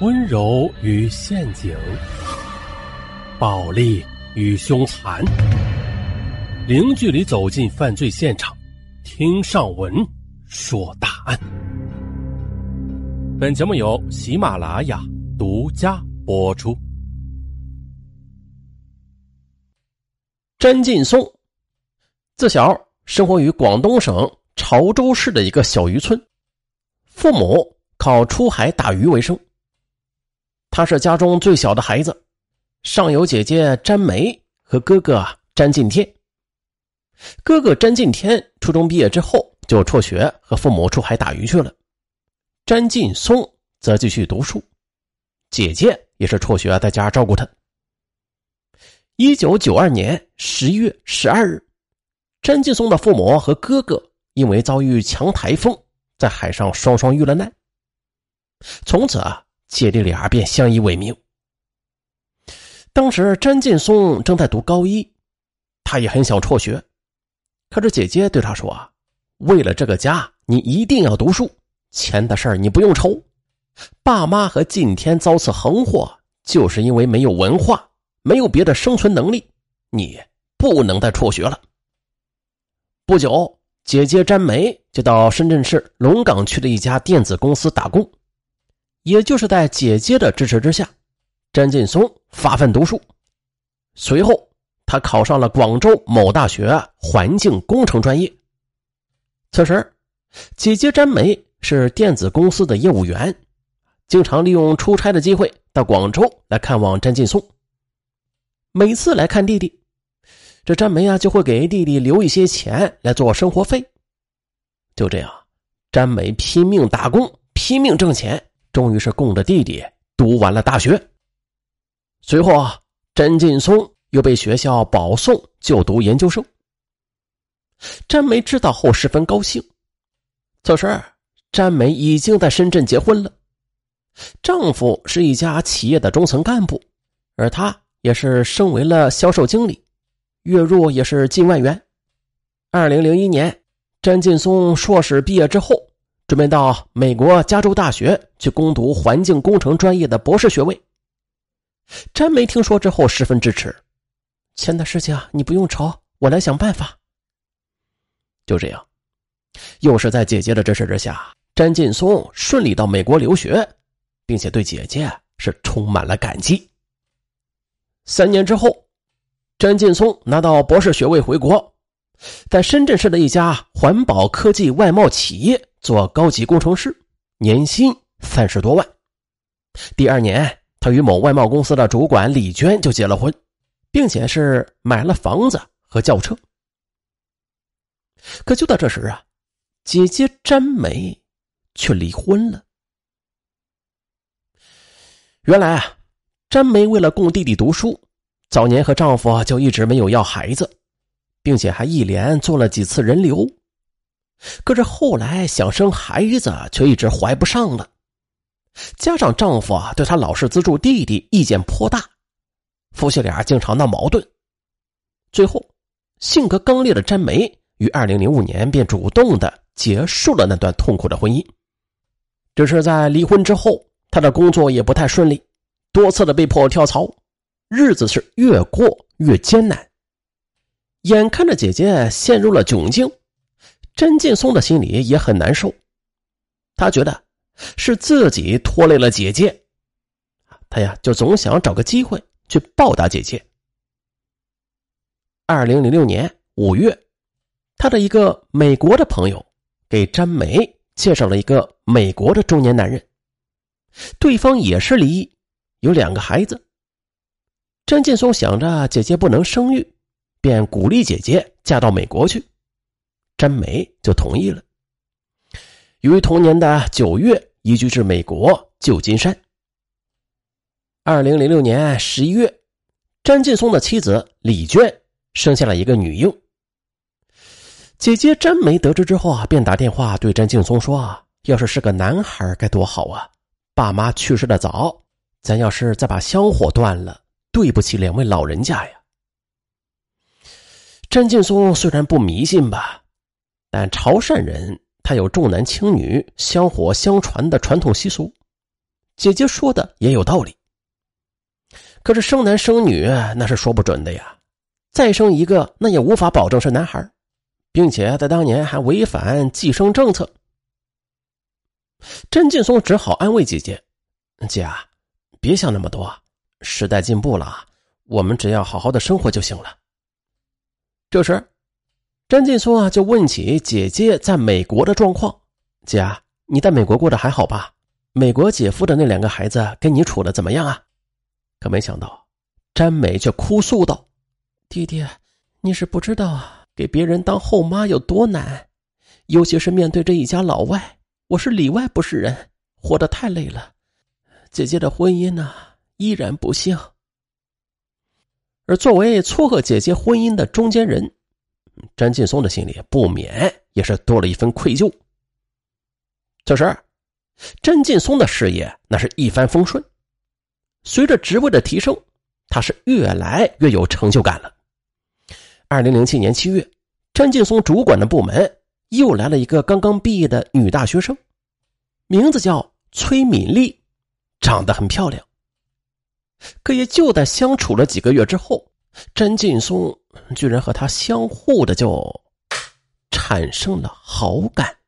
温柔与陷阱，暴力与凶残，零距离走进犯罪现场，听上文说大案。本节目由喜马拉雅独家播出。詹劲松自小生活于广东省潮州市的一个小渔村，父母靠出海打鱼为生。他是家中最小的孩子，上有姐姐詹梅和哥哥詹进天。哥哥詹进天初中毕业之后就辍学，和父母出海打鱼去了。詹劲松则继续读书，姐姐也是辍学在家照顾他。一九九二年十一月十二日，詹劲松的父母和哥哥因为遭遇强台风，在海上双双遇了难。从此啊。姐弟俩便相依为命。当时詹劲松正在读高一，他也很想辍学，可是姐姐对他说：“啊，为了这个家，你一定要读书，钱的事儿你不用愁。爸妈和今天遭此横祸，就是因为没有文化，没有别的生存能力，你不能再辍学了。”不久，姐姐詹梅就到深圳市龙岗区的一家电子公司打工。也就是在姐姐的支持之下，詹劲松发奋读书。随后，他考上了广州某大学环境工程专业。此时，姐姐詹梅是电子公司的业务员，经常利用出差的机会到广州来看望詹劲松。每次来看弟弟，这詹梅啊就会给弟弟留一些钱来做生活费。就这样，詹梅拼命打工，拼命挣钱。终于是供着弟弟读完了大学。随后啊，詹劲松又被学校保送就读研究生。詹梅知道后十分高兴。此时，詹梅已经在深圳结婚了，丈夫是一家企业的中层干部，而她也是升为了销售经理，月入也是近万元。二零零一年，詹劲松硕士毕业之后。准备到美国加州大学去攻读环境工程专业的博士学位。詹梅听说之后十分支持，钱的事情啊，你不用愁，我来想办法。就这样，又是在姐姐的支持之下，詹劲松顺利到美国留学，并且对姐姐是充满了感激。三年之后，詹劲松拿到博士学位回国，在深圳市的一家环保科技外贸企业。做高级工程师，年薪三十多万。第二年，他与某外贸公司的主管李娟就结了婚，并且是买了房子和轿车。可就在这时啊，姐姐詹梅却离婚了。原来啊，詹梅为了供弟弟读书，早年和丈夫就一直没有要孩子，并且还一连做了几次人流。可是后来想生孩子，却一直怀不上了。加上丈夫啊对她老是资助弟弟，意见颇大，夫妻俩经常闹矛盾。最后，性格刚烈的詹梅于二零零五年便主动的结束了那段痛苦的婚姻。只是在离婚之后，她的工作也不太顺利，多次的被迫跳槽，日子是越过越艰难。眼看着姐姐陷入了窘境。甄劲松的心里也很难受，他觉得是自己拖累了姐姐，他呀就总想找个机会去报答姐姐。二零零六年五月，他的一个美国的朋友给詹梅介绍了一个美国的中年男人，对方也是离异，有两个孩子。詹劲松想着姐姐不能生育，便鼓励姐姐嫁到美国去。詹梅就同意了，于同年的九月移居至美国旧金山。二零零六年十一月，詹劲松的妻子李娟生下了一个女婴。姐姐詹梅得知之后啊，便打电话对詹劲松说：“啊，要是是个男孩该多好啊！爸妈去世的早，咱要是再把香火断了，对不起两位老人家呀。”詹劲松虽然不迷信吧。但潮汕人他有重男轻女、香火相传的传统习俗，姐姐说的也有道理。可是生男生女那是说不准的呀，再生一个那也无法保证是男孩，并且在当年还违反计生政策。甄劲松只好安慰姐姐：“姐啊，别想那么多，时代进步了，我们只要好好的生活就行了。”这时，詹劲松啊就问起姐姐在美国的状况：“姐啊，你在美国过得还好吧？美国姐夫的那两个孩子跟你处的怎么样啊？”可没想到，詹美却哭诉道：“弟弟，你是不知道啊，给别人当后妈有多难，尤其是面对这一家老外，我是里外不是人，活得太累了。姐姐的婚姻呢，依然不幸。而作为撮合姐姐婚姻的中间人，詹劲松的心里不免也是多了一份愧疚。这时，詹劲松的事业那是一帆风顺。”随着职位的提升，他是越来越有成就感了。二零零七年七月，詹劲松主管的部门又来了一个刚刚毕业的女大学生，名字叫崔敏丽，长得很漂亮。可也就在相处了几个月之后，詹劲松居然和他相互的就产生了好感。